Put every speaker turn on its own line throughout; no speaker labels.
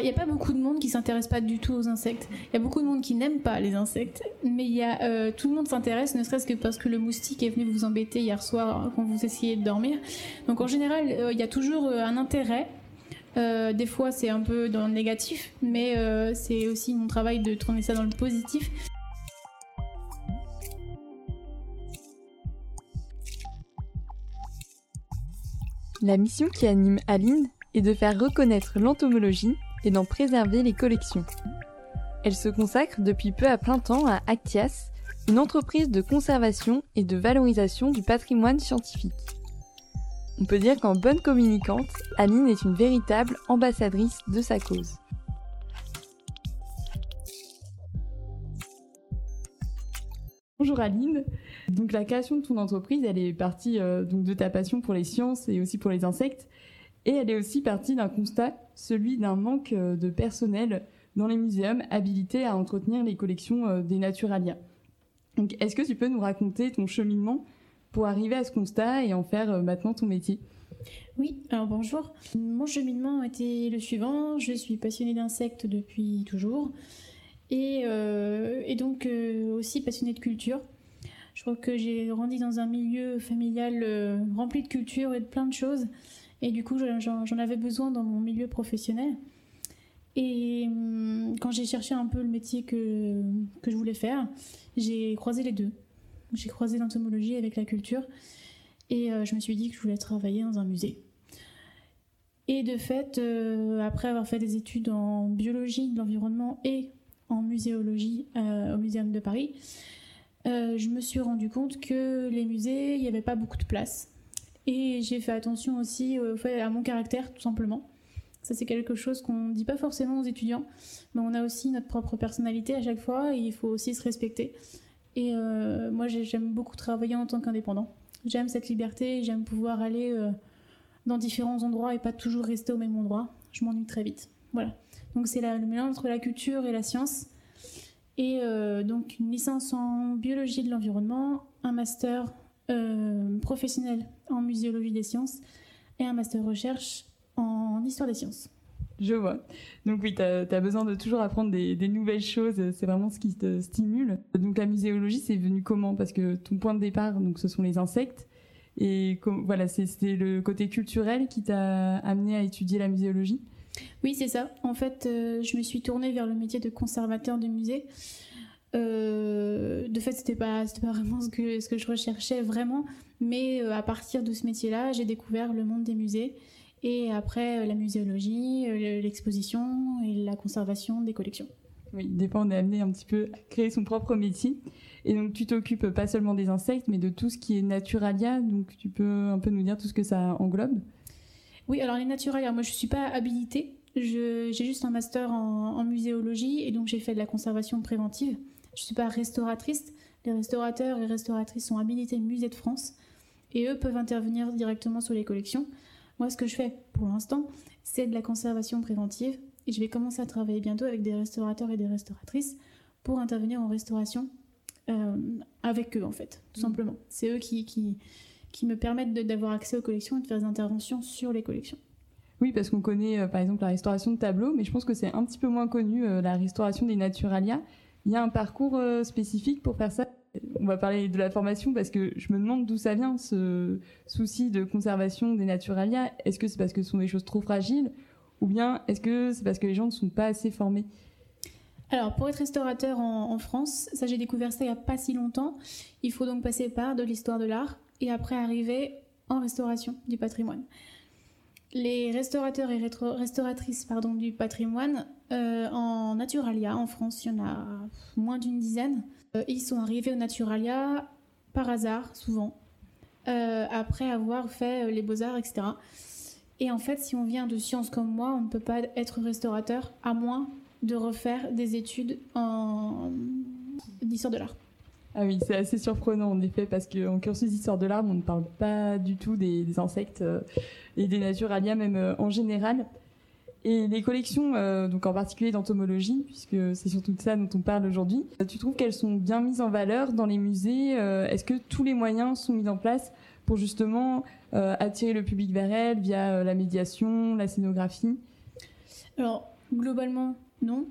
Il n'y a pas beaucoup de monde qui s'intéresse pas du tout aux insectes. Il y a beaucoup de monde qui n'aime pas les insectes. Mais y a, euh, tout le monde s'intéresse, ne serait-ce que parce que le moustique est venu vous embêter hier soir quand vous essayez de dormir. Donc, en général, euh, il y a toujours euh, un intérêt. Des fois, c'est un peu dans le négatif, mais c'est aussi mon travail de tourner ça dans le positif.
La mission qui anime Aline est de faire reconnaître l'entomologie et d'en préserver les collections. Elle se consacre depuis peu à plein temps à Actias, une entreprise de conservation et de valorisation du patrimoine scientifique. On peut dire qu'en bonne communicante, Aline est une véritable ambassadrice de sa cause.
Bonjour Aline. Donc la création de ton entreprise, elle est partie euh, donc de ta passion pour les sciences et aussi pour les insectes, et elle est aussi partie d'un constat, celui d'un manque euh, de personnel dans les muséums habilités à entretenir les collections euh, des Naturalia. Donc est-ce que tu peux nous raconter ton cheminement pour arriver à ce constat et en faire euh, maintenant ton métier?
Oui, alors bonjour. Mon cheminement été le suivant. Je suis passionnée d'insectes depuis toujours. Et, donc aussi passionnée de culture. Je crois que j'ai grandi dans un milieu familial rempli de culture et de plein de choses. Et du coup, j'en avais besoin dans mon milieu professionnel. Et hum, quand j'ai cherché un peu le métier que, que je voulais faire, j'ai croisé les deux. J'ai croisé l'entomologie avec la culture. Et euh, je me suis dit que je voulais travailler dans un musée. Et de fait, euh, après avoir fait des études en biologie de l'environnement et en muséologie euh, au Muséum de Paris, je me suis rendu compte que les musées, il n'y avait pas beaucoup de place. Et j'ai fait attention aussi au fait, à mon caractère, tout simplement. Ça, c'est quelque chose qu'on ne dit pas forcément aux étudiants, mais on a aussi notre propre personnalité à chaque fois et il faut aussi se respecter. Et euh, moi, j'ai- j'aime beaucoup travailler en tant qu'indépendant. J'aime cette liberté, j'aime pouvoir aller euh, dans différents endroits et pas toujours rester au même endroit. Je m'ennuie très vite. Voilà. Donc c'est le mélange entre la culture et la science. Et euh, donc une licence en biologie de l'environnement, un master euh, professionnel en muséologie des sciences et un master recherche en histoire des sciences.
Je vois. Donc oui, tu as, besoin de toujours apprendre des, des nouvelles choses, c'est vraiment ce qui te stimule. Donc la muséologie, c'est venu comment? Parce que ton point de départ, donc ce sont les insectes. Et voilà, c'est- c'était le côté culturel qui t'a amené à étudier la muséologie?
Oui, c'est ça. En fait, euh, je me suis tournée vers le métier de conservateur de musée. Euh, de fait, c'était pas, pas vraiment ce que, ce que je recherchais vraiment, mais euh, à partir de ce métier-là, j'ai découvert le monde des musées et après euh, la muséologie, l'exposition et la conservation des collections.
Oui, des fois on est amené un petit peu à créer son propre métier. Et donc tu t'occupes pas seulement des insectes, mais de tout ce qui est naturalia. Donc tu peux un peu nous dire tout ce que ça englobe?
Oui, alors les naturalia, moi je suis pas habilitée. J'ai juste un master en, en muséologie et donc j'ai fait de la conservation préventive. Je suis pas restauratrice. Les restaurateurs et restauratrices sont habilités Musée de France et eux peuvent intervenir directement sur les collections. Moi, ce que je fais pour l'instant, c'est de la conservation préventive et je vais commencer à travailler bientôt avec des restaurateurs et des restauratrices pour intervenir en restauration euh, avec eux en fait, tout simplement. C'est eux qui, qui, qui me permettent d'avoir accès aux collections et de faire des interventions sur les collections.
Oui, parce qu'on connaît euh, par exemple la restauration de tableaux, mais je pense que c'est un petit peu moins connu, euh, la restauration des naturalia. Il y a un parcours euh, spécifique pour faire ça. On va parler de la formation parce que je me demande d'où ça vient ce souci de conservation des naturalia. Est-ce que c'est parce que ce sont des choses trop fragiles ou bien est-ce que c'est parce que les gens ne sont pas assez formés?
Alors, pour être restaurateur en, France, ça j'ai découvert ça il n'y a pas si longtemps, il faut donc passer par de l'histoire de l'art et après arriver en restauration du patrimoine. Les restaurateurs et restauratrices pardon, du patrimoine, euh, en Naturalia, en France, il y en a moins d'une dizaine. Euh, ils sont arrivés au Naturalia par hasard, souvent, euh, après avoir fait les beaux-arts, etc. Et en fait, si on vient de sciences comme moi, on ne peut pas être restaurateur à moins de refaire des études en d'histoire de l'art.
Ah oui, c'est assez surprenant en effet parce qu'en cursus d'histoire de l'art, on ne parle pas du tout des, insectes et des naturalia même en général. Et les collections, euh, donc en particulier d'entomologie, puisque c'est surtout de ça dont on parle aujourd'hui, euh, tu trouves qu'elles sont bien mises en valeur dans les musées euh, Est-ce que tous les moyens sont mis en place pour justement attirer le public vers elles via la médiation, la scénographie?
Alors, globalement, non.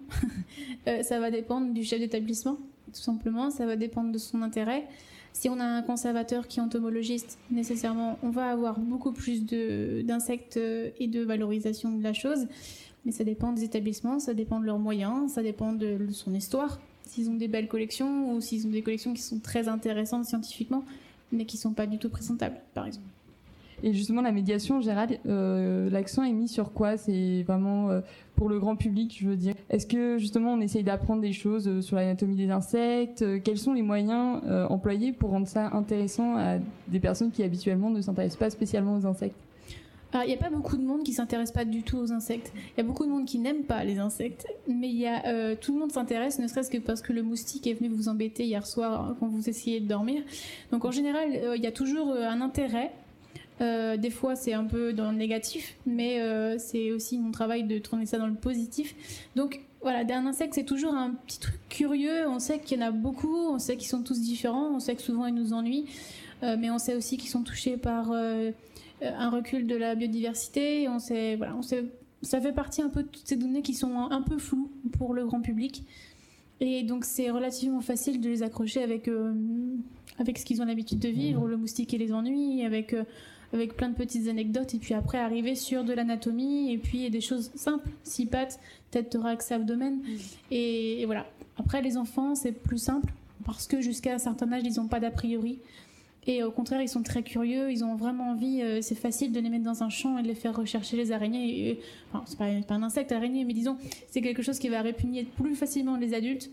ça va dépendre du chef d'établissement, tout simplement. Ça va dépendre de son intérêt. Si on a un conservateur qui est entomologiste, nécessairement, on va avoir beaucoup plus d'insectes et de valorisation de la chose. Mais ça dépend des établissements, ça dépend de leurs moyens, ça dépend de son histoire. S'ils ont des belles collections ou s'ils ont des collections qui sont très intéressantes scientifiquement, mais qui ne sont pas du tout présentables, par exemple.
Et justement, la médiation, Gérald, euh, l'accent est mis sur quoi? C'est vraiment euh, pour le grand public, je veux dire. Est-ce que justement on essaye d'apprendre des choses euh, sur l'anatomie des insectes? Quels sont les moyens employés pour rendre ça intéressant à des personnes qui habituellement ne s'intéressent pas spécialement aux insectes?
Il n'y a pas beaucoup de monde qui s'intéresse pas du tout aux insectes. Il y a beaucoup de monde qui n'aime pas les insectes, mais tout le monde s'intéresse, ne serait-ce que parce que le moustique est venu vous embêter hier soir quand vous essayez de dormir. Donc en général, il y a toujours un intérêt euh, des fois, c'est un peu dans le négatif, mais euh, c'est aussi mon travail de tourner ça dans le positif. Donc, voilà, un insecte, c'est toujours un petit truc curieux. On sait qu'il y en a beaucoup, on sait qu'ils sont tous différents, on sait que souvent ils nous ennuient, euh, mais on sait aussi qu'ils sont touchés par un recul de la biodiversité. On sait, voilà, on sait, ça fait partie un peu de toutes ces données qui sont un peu floues pour le grand public. Et donc, c'est relativement facile de les accrocher avec, avec ce qu'ils ont l'habitude de vivre, le moustique et les ennuis, avec avec plein de petites anecdotes, et puis après arriver sur de l'anatomie, et puis des choses simples, six pattes, tête, thorax, abdomen, et, voilà. Après, les enfants, c'est plus simple, parce que jusqu'à un certain âge, ils n'ont pas d'a priori. Et au contraire, ils sont très curieux, ils ont vraiment envie, euh, c'est facile de les mettre dans un champ et de les faire rechercher les araignées. enfin, c'est pas, pas, un insecte araignée, mais disons, c'est quelque chose qui va répugner plus facilement les adultes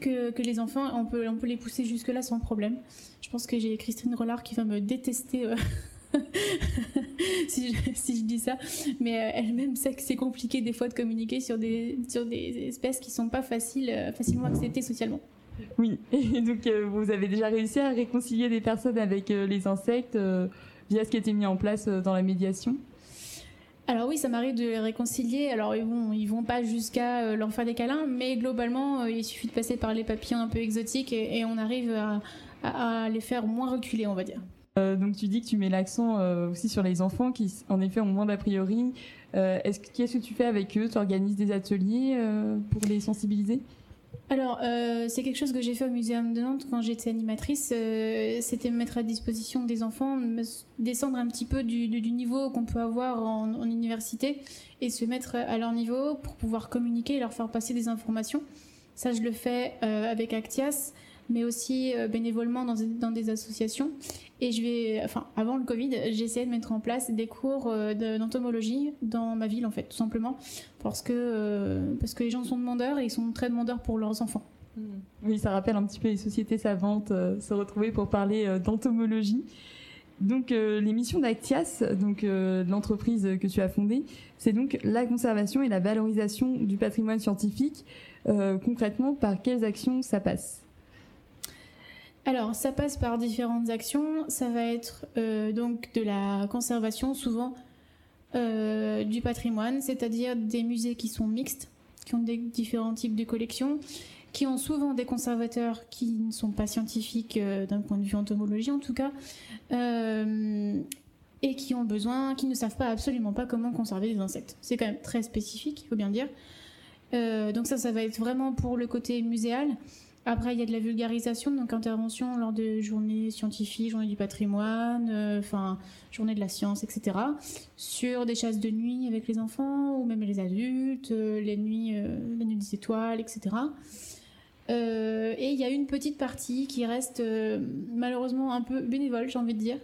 que, que, les enfants. On peut, on peut les pousser jusque-là sans problème. Je pense que j'ai Christine Rollard qui va me détester. Euh, si, je, dis ça. Mais euh, elle-même sait que c'est compliqué des fois de communiquer sur des, sur des espèces qui sont pas faciles, euh, facilement acceptées socialement.
Oui, et donc euh, vous avez déjà réussi à réconcilier des personnes avec les insectes via ce qui a été mis en place dans la médiation?
Alors oui, ça m'arrive de les réconcilier. Alors ils vont, ils vont pas jusqu'à leur faire des câlins, mais globalement, il suffit de passer par les papillons un peu exotiques et, on arrive à, les faire moins reculer, on va dire.
Euh, donc tu dis que tu mets l'accent euh, aussi sur les enfants qui en effet ont moins d'a priori. Euh, est-ce qu'est-ce que tu fais avec eux? Tu organises des ateliers pour les sensibiliser?
Alors, c'est quelque chose que j'ai fait au Muséum de Nantes quand j'étais animatrice. C'était me mettre à disposition des enfants, descendre un petit peu du, niveau qu'on peut avoir en, université et se mettre à leur niveau pour pouvoir communiquer et leur faire passer des informations. Ça, je le fais avec Actias mais aussi euh, bénévolement dans, dans, des associations. Et je vais, enfin, avant le Covid, essayé de mettre en place des cours euh, d'entomologie dans ma ville, en fait, tout simplement, parce que, euh, parce que les gens sont demandeurs et ils sont très demandeurs pour leurs enfants.
Mmh. Oui, ça rappelle un petit peu les sociétés savantes se retrouver pour parler d'entomologie. Donc l'émission d'Actias, donc l'entreprise que tu as fondée, c'est donc la conservation et la valorisation du patrimoine scientifique. concrètement, par quelles actions ça passe?
Alors, ça passe par différentes actions. Ça va être euh, donc de la conservation, souvent euh, du patrimoine, c'est-à-dire des musées qui sont mixtes, qui ont des différents types de collections, qui ont souvent des conservateurs qui ne sont pas scientifiques euh, d'un point de vue entomologie en tout cas, et qui ont besoin, qui ne savent pas absolument pas comment conserver des insectes. C'est quand même très spécifique, il faut bien dire. donc ça, ça va être vraiment pour le côté muséal. Après, il y a de la vulgarisation, donc intervention lors de journées scientifiques, journées du patrimoine, euh, enfin, journée de la science, etc. Sur des chasses de nuit avec les enfants ou même les adultes, euh, les nuits, euh, des étoiles, etc. et il y a une petite partie qui reste malheureusement un peu bénévole, j'ai envie de dire.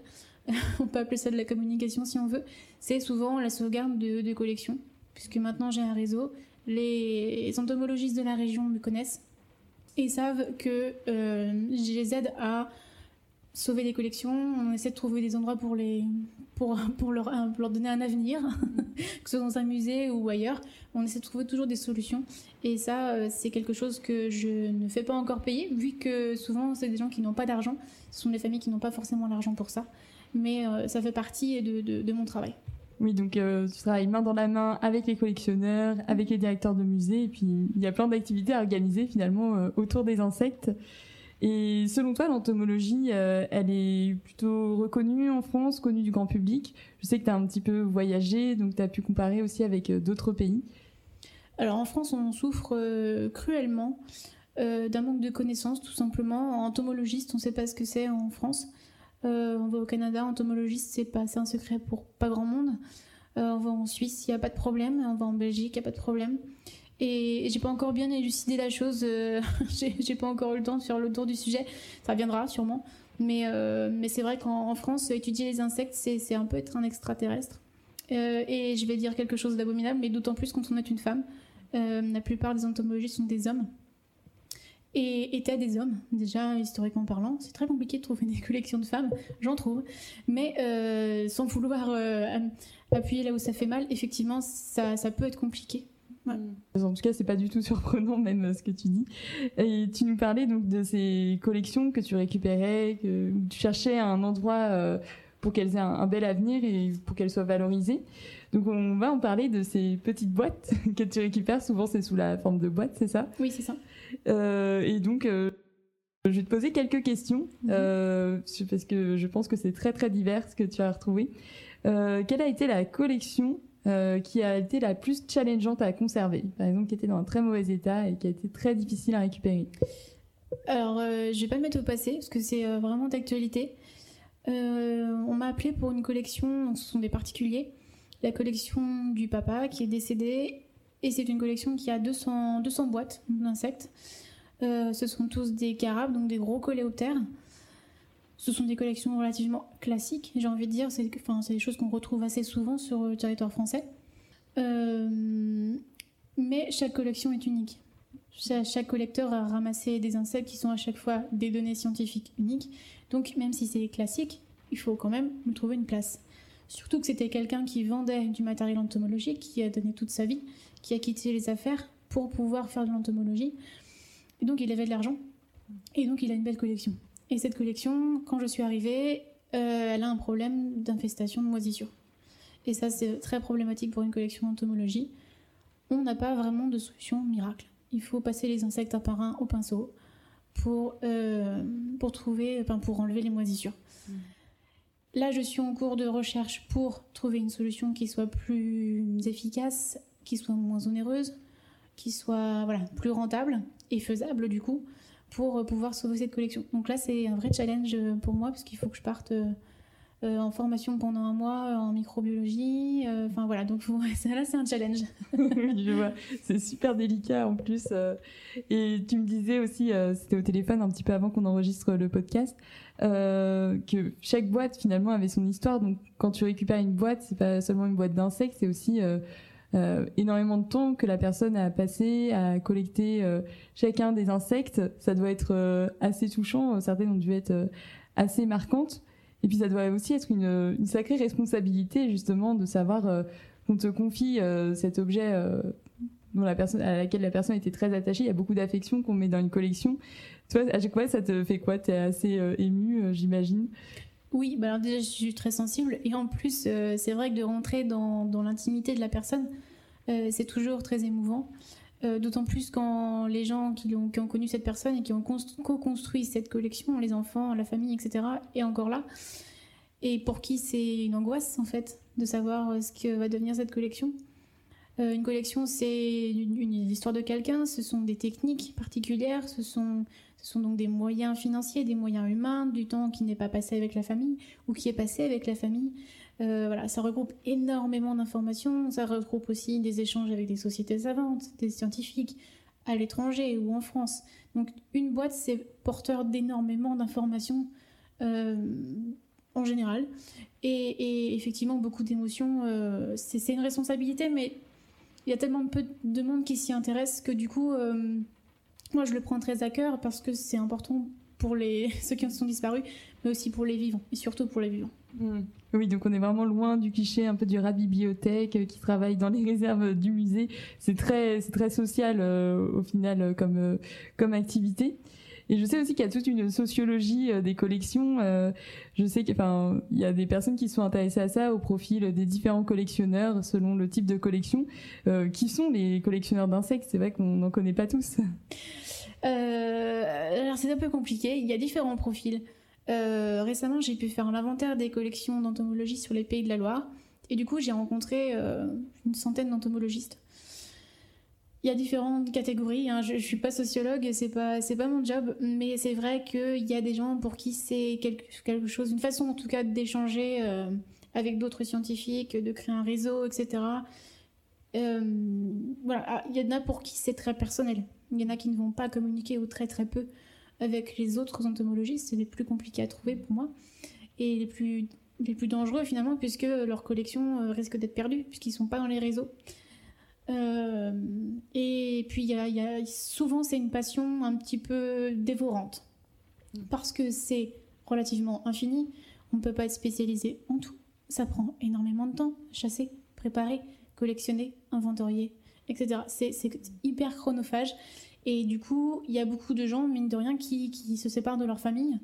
on peut appeler ça de la communication si on veut. C'est souvent la sauvegarde de, de collections, puisque maintenant j'ai un réseau. Les entomologistes de la région me connaissent ils savent que euh, je les aide à sauver des collections. On essaie de trouver des endroits pour, les, pour, pour, leur, leur donner un avenir, que ce soit dans un musée ou ailleurs. On essaie de trouver toujours des solutions. Et ça, euh, c'est quelque chose que je ne fais pas encore payer, vu que souvent, c'est des gens qui n'ont pas d'argent. Ce sont des familles qui n'ont pas forcément l'argent pour ça. Mais euh, ça fait partie de, de mon travail.
Oui, donc euh, tu travailles main dans la main avec les collectionneurs, avec les directeurs de musées, et puis il y a plein d'activités à organiser finalement euh, autour des insectes. Et selon toi, l'entomologie, euh, elle est plutôt reconnue en France, connue du grand public? Je sais que tu as un petit peu voyagé, donc tu as pu comparer aussi avec d'autres pays.
Alors en France, on souffre cruellement d'un manque de connaissances, tout simplement. entomologiste, on ne sait pas ce que c'est en France. On va au Canada, entomologiste, c'est pas, un secret pour pas grand monde. on va en Suisse, il n'y a pas de problème. On va en Belgique, il n'y a pas de problème. Et j'ai pas encore bien élucidé la chose. j'ai pas encore eu le temps de faire le tour du sujet. Ça viendra sûrement. Mais, euh, mais c'est vrai qu'en France, étudier les insectes, c'est un peu être un extraterrestre. Euh, et je vais dire quelque chose d'abominable, mais d'autant plus quand on est une femme. Euh, la plupart des entomologistes sont des hommes. Et étaient des hommes, déjà historiquement parlant. C'est très compliqué de trouver des collections de femmes, j'en trouve. Mais sans vouloir appuyer là où ça fait mal, effectivement, ça, ça peut être compliqué.
Mm. En tout cas, c'est pas du tout surprenant même euh, ce que tu dis. Et tu nous parlais donc de ces collections que tu récupérais, que tu cherchais un endroit euh, pour qu'elles aient un, bel avenir et pour qu'elles soient valorisées. Donc on va en parler de ces petites boîtes que tu récupères. Souvent, c'est sous la forme de boîtes, c'est ça?
Oui, c'est ça.
Euh, et donc. je vais te poser quelques questions mm-hmm. parce que je pense que c'est très très divers ce que tu as retrouvé. quelle a été la collection euh, qui a été la plus challengeante à conserver? Par exemple, qui était dans un très mauvais état et qui a été très difficile à récupérer
Alors, euh, je vais pas mettre au passé parce que c'est euh, vraiment d'actualité. On m'a appelé pour une collection, ce sont des particuliers, la collection du papa qui est décédé et c'est une collection qui a 200, 200 boîtes d'insectes. ce sont tous des carabes, donc des gros coléoptères. Ce sont des collections relativement classiques, j'ai envie de dire. C'est enfin, des choses qu'on retrouve assez souvent sur le territoire français. Euh, mais chaque collection est unique. Chaque, collecteur a ramassé des insectes qui sont à chaque fois des données scientifiques uniques. Donc même si c'est classique, il faut quand même nous trouver une place. Surtout que c'était quelqu'un qui vendait du matériel entomologique, qui a donné toute sa vie, qui a quitté les affaires pour pouvoir faire de l'entomologie. Et donc il avait de l'argent. Et donc il a une belle collection. Et cette collection, quand je suis arrivée, euh, elle a un problème d'infestation de moisissures. Et ça, c'est très problématique pour une collection d'entomologie. On n'a pas vraiment de solution miracle. Il faut passer les insectes un par un au pinceau pour, euh, pour trouver, enfin, pour enlever les moisissures. Mm. Là, je suis en cours de recherche pour trouver une solution qui soit plus efficace, qui soit moins onéreuse, qui soit voilà, plus rentable et faisable du coup pour pouvoir sauver cette collection. Donc là, c'est un vrai challenge pour moi parce qu'il faut que je parte euh, en formation pendant un mois en microbiologie. Enfin voilà, donc là, c'est un challenge.
oui, je vois. C'est super délicat en plus. et tu me disais aussi, c'était au téléphone un petit peu avant qu'on enregistre le podcast, que chaque boîte finalement avait son histoire. Donc quand tu récupères une boîte, c'est pas seulement une boîte d'insectes, c'est aussi euh, énormément de temps que la personne a passé à collecter euh, chacun des insectes. Ça doit être euh, assez touchant. Certaines ont dû être assez marquantes. Et puis ça doit aussi être une, sacrée responsabilité justement de savoir qu'on te confie cet objet dont la personne, à laquelle la personne était très attachée. Il y a beaucoup d'affection qu'on met dans une collection. Toi, à chaque fois, ça te fait quoi? T'es assez ému, j'imagine?
Oui, bah alors déjà je suis très sensible et en plus euh, c'est vrai que de rentrer dans, l'intimité de la personne, euh, c'est toujours très émouvant. Euh, d'autant plus quand les gens qui ont, qui ont, connu cette personne et qui ont co-construit cette collection, les enfants, la famille, etc., est encore là. Et pour qui c'est une angoisse en fait de savoir ce que va devenir cette collection. une collection, c'est une, une, histoire de quelqu'un, ce sont des techniques particulières, ce sont ce sont donc des moyens financiers, des moyens humains, du temps qui n'est pas passé avec la famille ou qui est passé avec la famille. Euh, voilà, ça regroupe énormément d'informations. Ça regroupe aussi des échanges avec des sociétés savantes, des scientifiques à l'étranger ou en France. Donc une boîte, c'est porteur d'énormément d'informations euh, en général. Et, effectivement, beaucoup d'émotions. Euh, c'est une responsabilité, mais il y a tellement peu de monde qui s'y intéresse que du coup moi, je le prends très à cœur parce que c'est important pour les ceux qui sont disparus, mais aussi pour les vivants, et surtout pour les vivants.
Hmm. Oui, donc on est vraiment loin du cliché un peu du rat bibliothèque euh, qui travaille dans les réserves du musée. C'est très, très social euh, au final euh, comme, comme activité. Et je sais aussi qu'il y a toute une sociologie des collections. Je sais qu'il y a des personnes qui sont intéressées à ça au profil des différents collectionneurs selon le type de collection. Qui sont les collectionneurs d'insectes C'est vrai qu'on n'en connaît pas tous.
alors c'est un peu compliqué. Il y a différents profils. Récemment, j'ai pu faire un inventaire des collections d'entomologie sur les pays de la Loire. Et du coup, j'ai rencontré une centaine d'entomologistes. il y a différentes catégories. Hein. Je, ne suis pas sociologue, c'est pas pas mon job, mais c'est vrai qu'il y a des gens pour qui c'est quelque, quelque chose, une façon en tout cas d'échanger euh, avec d'autres scientifiques, de créer un réseau, etc. Euh, ah, il y en a pour qui c'est très personnel. Il y en a qui ne vont pas communiquer ou très très peu avec les autres entomologistes. C'est les plus compliqués à trouver pour moi et les plus les plus dangereux finalement puisque leur collection euh, risque d'être perdue puisqu'ils sont pas dans les réseaux. Euh, et puis, y a, souvent, c'est une passion un petit peu dévorante. Parce que c'est relativement infini. On ne peut pas être spécialisé en tout. Ça prend énormément de temps. Chasser, préparer, collectionner, inventorier, etc. C'est hyper chronophage. Et du coup, il y a beaucoup de gens, mine de rien, qui, se séparent de leur famille.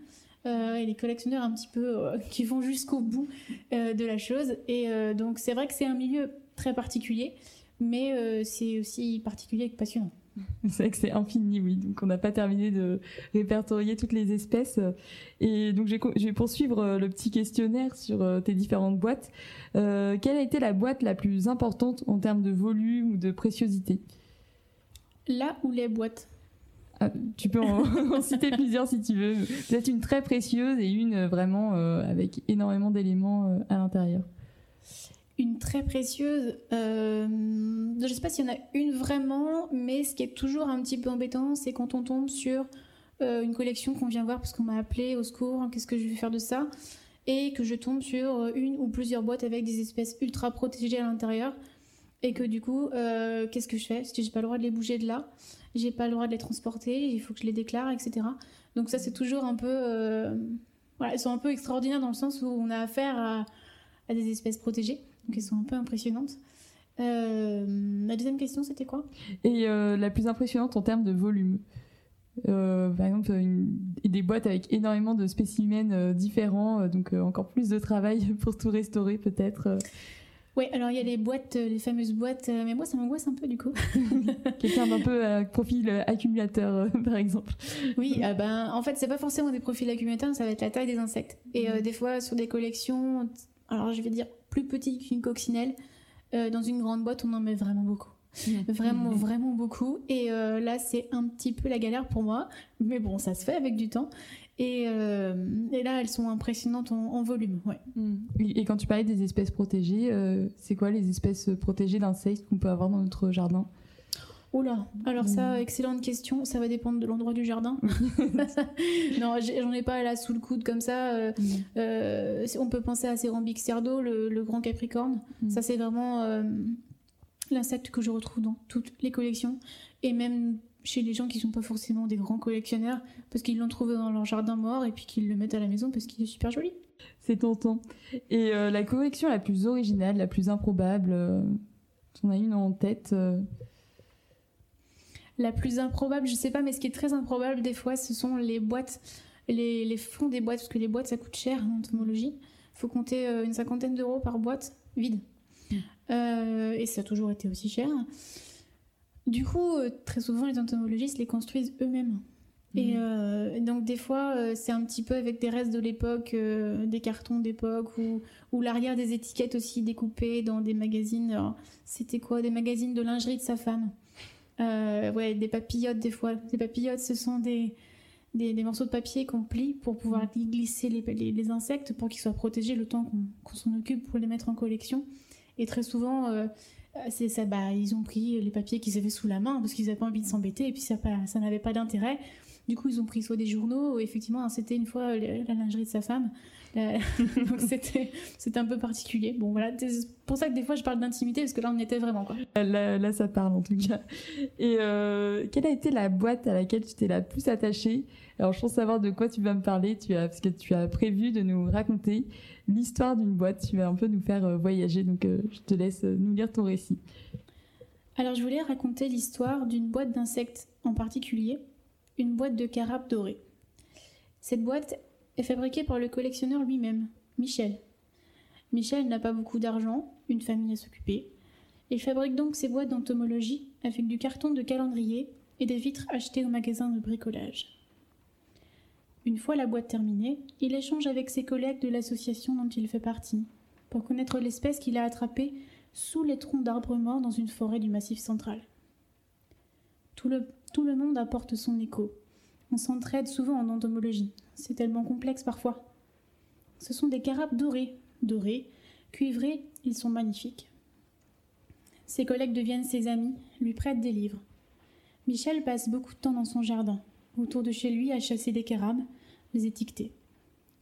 Euh, et les collectionneurs un petit peu euh, qui vont jusqu'au bout de la chose. Et donc, c'est vrai que c'est un milieu très particulier mais euh, c'est aussi particulier et passionnant.
C'est vrai que c'est infini, oui. Donc, on n'a pas terminé de répertorier toutes les espèces. Et donc, je vais poursuivre euh, le petit questionnaire sur euh, tes différentes boîtes. quelle a été la boîte la plus importante en termes de volume ou de préciosité?
Là où les boîtes?
Ah, tu peux en, citer plusieurs si tu veux. Peut-être une très précieuse et une vraiment avec énormément d'éléments à l'intérieur
une très précieuse. Euh, je ne sais pas s'il y en a une vraiment, mais ce qui est toujours un petit peu embêtant, c'est quand on tombe sur euh, une collection qu'on vient voir parce qu'on m'a appelé au secours, qu'est-ce que je vais faire de ça? Et que je tombe sur une ou plusieurs boîtes avec des espèces ultra protégées à l'intérieur. Et que du coup, euh, qu'est-ce que je fais? Parce que j'ai pas le droit de les bouger de là, j'ai pas le droit de les transporter, il faut que je les déclare, etc. Donc ça, c'est toujours un peu. voilà, elles sont un peu extraordinaires dans le sens où on a affaire à des espèces protégées donc elles sont un peu impressionnantes. Euh, la deuxième question, c'était quoi?
Et euh, la plus impressionnante en termes de volume euh, par exemple, des boîtes avec énormément de spécimens différents, donc encore plus de travail pour tout restaurer peut-être.
Oui, alors il y a les boîtes, les fameuses boîtes, mais moi ça m'angoisse un peu du coup.
Quelqu'un d'un peu profil accumulateur, par exemple.
Oui, ah ben, en fait, c'est pas forcément des profils accumulateurs, ça va être la taille des insectes. Et mm. des fois, sur des collections, alors je vais dire plus petit qu'une coccinelle. Euh, dans une grande boîte, on en met vraiment beaucoup. Vraiment, vraiment beaucoup. Et euh, là, c'est un petit peu la galère pour moi. Mais bon, ça se fait avec du temps. Et, euh, là, elles sont impressionnantes en, volume. Ouais.
Mmh. Et quand tu parlais des espèces protégées, c'est quoi les espèces protégées d'insectes qu'on peut avoir dans notre jardin?
Oula, alors ça, excellente question. Ça va dépendre de l'endroit du jardin. non, j'en ai pas là sous le coude comme ça. Euh, euh, on peut penser à Cérambic cerdo, le, grand capricorne. Mm. Ça, c'est vraiment euh, l'insecte que je retrouve dans toutes les collections. Et même chez les gens qui sont pas forcément des grands collectionneurs, parce qu'ils l'ont trouvé dans leur jardin mort et puis qu'ils le mettent à la maison parce qu'il est super joli.
C'est tentant. Et la collection la plus originale, la plus improbable, on a une en tête
la plus improbable, je sais pas, mais ce qui est très improbable des fois, ce sont les boîtes, les, fonds des boîtes, parce que les boîtes ça coûte cher en entomologie. Il faut compter euh, une cinquantaine d'euros par boîte vide. Euh, et ça a toujours été aussi cher. Du coup, euh, très souvent, les entomologistes les construisent eux-mêmes. Et mm. donc des fois, c'est un petit peu avec des restes de l'époque, des cartons d'époque, ou, ou l'arrière des étiquettes aussi découpées dans des magazines. C'était quoi? Des magazines de lingerie de sa femme. Euh, ouais, des papillotes des fois. Des papillotes, ce sont des, des, morceaux de papier qu'on plie pour pouvoir mm. y glisser les, les, insectes pour qu'ils soient protégés le temps qu'on s'en occupe pour les mettre en collection. Et très souvent, euh, c'est ça, bah, ils ont pris les papiers qu'ils avaient sous la main parce qu'ils n'avaient pas envie de s'embêter et puis ça, ça n'avait pas d'intérêt. Du coup, ils ont pris soit des journaux, effectivement, c'était une fois la lingerie de sa femme. Donc c'était c'était un peu particulier. Bon voilà, c'est pour ça que des fois je parle d'intimité parce que là on était vraiment quoi.
Là, là, ça parle en tout cas. Et euh, quelle a été la boîte à laquelle tu t'es la plus attachée? Alors je pense savoir de quoi tu vas me parler, tu as parce que tu as prévu de nous raconter l'histoire d'une boîte. Tu vas un peu nous faire euh, voyager, donc euh, je te laisse nous lire ton récit.
Alors je voulais raconter l'histoire d'une boîte d'insectes en particulier, une boîte de carapes dorées. Cette boîte, est fabriqué par le collectionneur lui-même, Michel. Michel n'a pas beaucoup d'argent, une famille à s'occuper. Il fabrique donc ses boîtes d'entomologie avec du carton de calendrier et des vitres achetées au magasin de bricolage. Une fois la boîte terminée, il échange avec ses collègues de l'association dont il fait partie, pour connaître l'espèce qu'il a attrapée sous les troncs d'arbres morts dans une forêt du Massif central. Tout le, tout le monde apporte son écho. On s'entraide souvent en entomologie. C'est tellement complexe parfois. Ce sont des carabes dorés, dorés, cuivrés, ils sont magnifiques. Ses collègues deviennent ses amis, lui prêtent des livres. Michel passe beaucoup de temps dans son jardin, autour de chez lui à chasser des carabes, les étiqueter.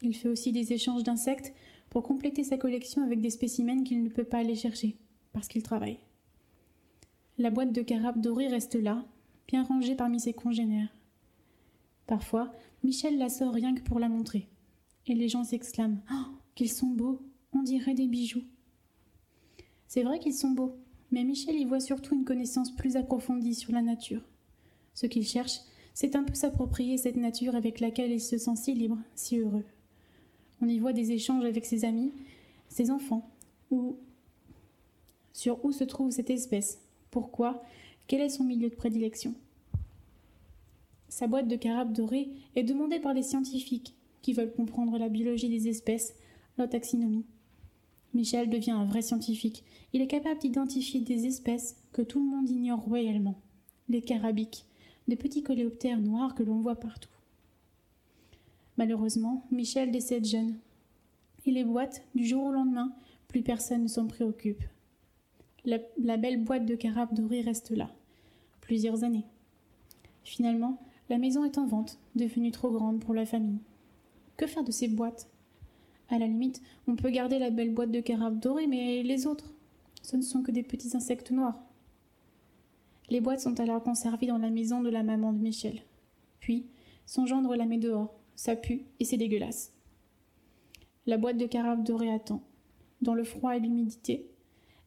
Il fait aussi des échanges d'insectes pour compléter sa collection avec des spécimens qu'il ne peut pas aller chercher, parce qu'il travaille. La boîte de carabes dorées reste là, bien rangée parmi ses congénères. Parfois, Michel la sort rien que pour la montrer. Et les gens s'exclament Oh, qu'ils sont beaux On dirait des bijoux. C'est vrai qu'ils sont beaux, mais Michel y voit surtout une connaissance plus approfondie sur la nature. Ce qu'il cherche, c'est un peu s'approprier cette nature avec laquelle il se sent si libre, si heureux. On y voit des échanges avec ses amis, ses enfants, ou sur où se trouve cette espèce, pourquoi, quel est son milieu de prédilection. Sa boîte de carabes dorées est demandée par les scientifiques qui veulent comprendre la biologie des espèces, leur taxinomie. Michel devient un vrai scientifique. Il est capable d'identifier des espèces que tout le monde ignore royalement. Les carabiques, des petits coléoptères noirs que l'on voit partout. Malheureusement, Michel décède jeune. Et les boîtes, du jour au lendemain, plus personne ne s'en préoccupe. La, la, belle boîte de carabes dorées reste là, plusieurs années. Finalement, la maison est en vente, devenue trop grande pour la famille. Que faire de ces boîtes? À la limite, on peut garder la belle boîte de carabes dorées, mais les autres? Ce ne sont que des petits insectes noirs. Les boîtes sont alors conservées dans la maison de la maman de Michel. Puis, son gendre la met dehors. Ça pue et c'est dégueulasse. La boîte de carabes dorées attend. Dans le froid et l'humidité,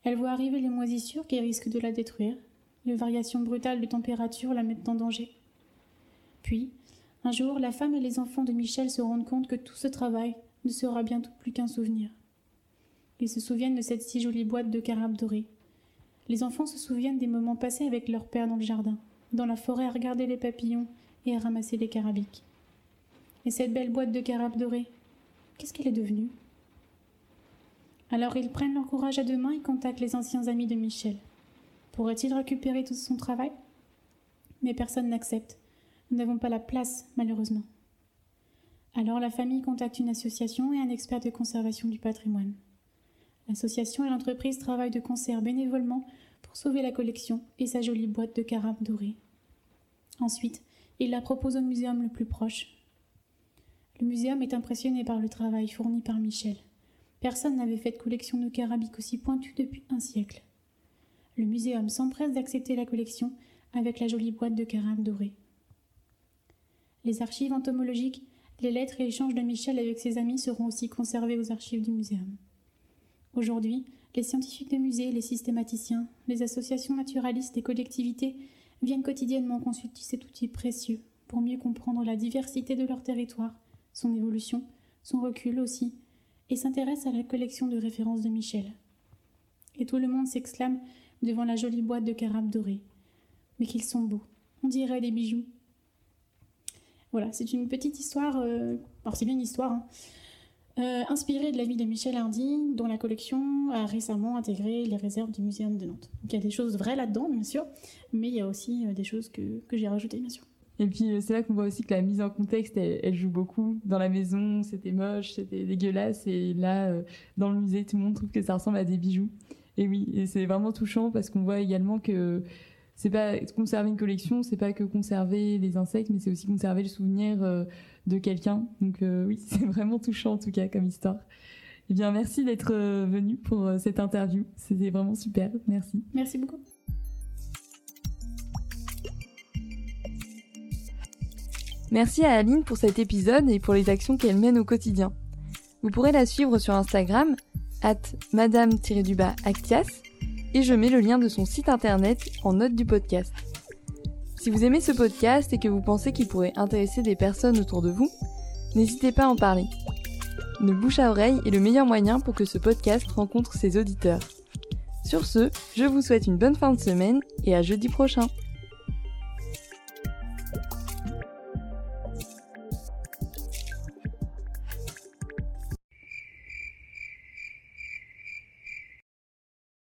elle voit arriver les moisissures qui risquent de la détruire. Les variations brutales de température la mettent en danger. Puis, un jour, la femme et les enfants de Michel se rendent compte que tout ce travail ne sera bientôt plus qu'un souvenir. Ils se souviennent de cette si jolie boîte de carabes dorées. Les enfants se souviennent des moments passés avec leur père dans le jardin, dans la forêt à regarder les papillons et à ramasser les carabiques. Et cette belle boîte de carabes dorées, qu'est-ce qu'elle est devenue? Alors ils prennent leur courage à deux mains et contactent les anciens amis de Michel. Pourrait-il récupérer tout son travail? Mais personne n'accepte. Nous n'avons pas la place, malheureusement. Alors la famille contacte une association et un expert de conservation du patrimoine. L'association et l'entreprise travaillent de concert bénévolement pour sauver la collection et sa jolie boîte de carabes dorées. Ensuite, ils la proposent au muséum le plus proche. Le muséum est impressionné par le travail fourni par Michel. Personne n'avait fait de collection de carabiques aussi pointue depuis un siècle. Le muséum s'empresse d'accepter la collection avec la jolie boîte de carabes dorées les archives entomologiques, les lettres et échanges de Michel avec ses amis seront aussi conservés aux archives du muséum. Aujourd'hui, les scientifiques de musée, les systématiciens, les associations naturalistes et collectivités viennent quotidiennement consulter cet outil précieux pour mieux comprendre la diversité de leur territoire, son évolution, son recul aussi, et s'intéressent à la collection de références de Michel. Et tout le monde s'exclame devant la jolie boîte de carabes dorées. Mais qu'ils sont beaux, on dirait des bijoux, voilà, c'est une petite histoire, euh, alors c'est bien une histoire, hein, euh, inspirée de la vie de Michel Hardy, dont la collection a récemment intégré les réserves du Muséum de Nantes. Donc il y a des choses vraies là-dedans, bien sûr, mais il y a aussi euh, des choses que, que j'ai rajoutées, bien sûr.
Et puis c'est là qu'on voit aussi que la mise en contexte, elle, joue beaucoup. Dans la maison, c'était moche, c'était dégueulasse, et là, dans le musée, tout le monde trouve que ça ressemble à des bijoux. Et oui, et c'est vraiment touchant parce qu'on voit également que c'est pas conserver une collection, c'est pas que conserver les insectes, mais c'est aussi conserver le souvenir euh, de quelqu'un. Donc euh, oui, c'est vraiment touchant en tout cas comme histoire. Eh bien, merci d'être euh, venu pour cette interview. C'était vraiment super. Merci.
Merci beaucoup.
Merci à Aline pour cet épisode et pour les actions qu'elle mène au quotidien. Vous pourrez la suivre sur Instagram, at madame-actias, et je mets le lien de son site internet en note du podcast. Si vous aimez ce podcast et que vous pensez qu'il pourrait intéresser des personnes autour de vous, n'hésitez pas à en parler. Le bouche à oreille est le meilleur moyen pour que ce podcast rencontre ses auditeurs. Sur ce, je vous souhaite une bonne fin de semaine et à jeudi prochain.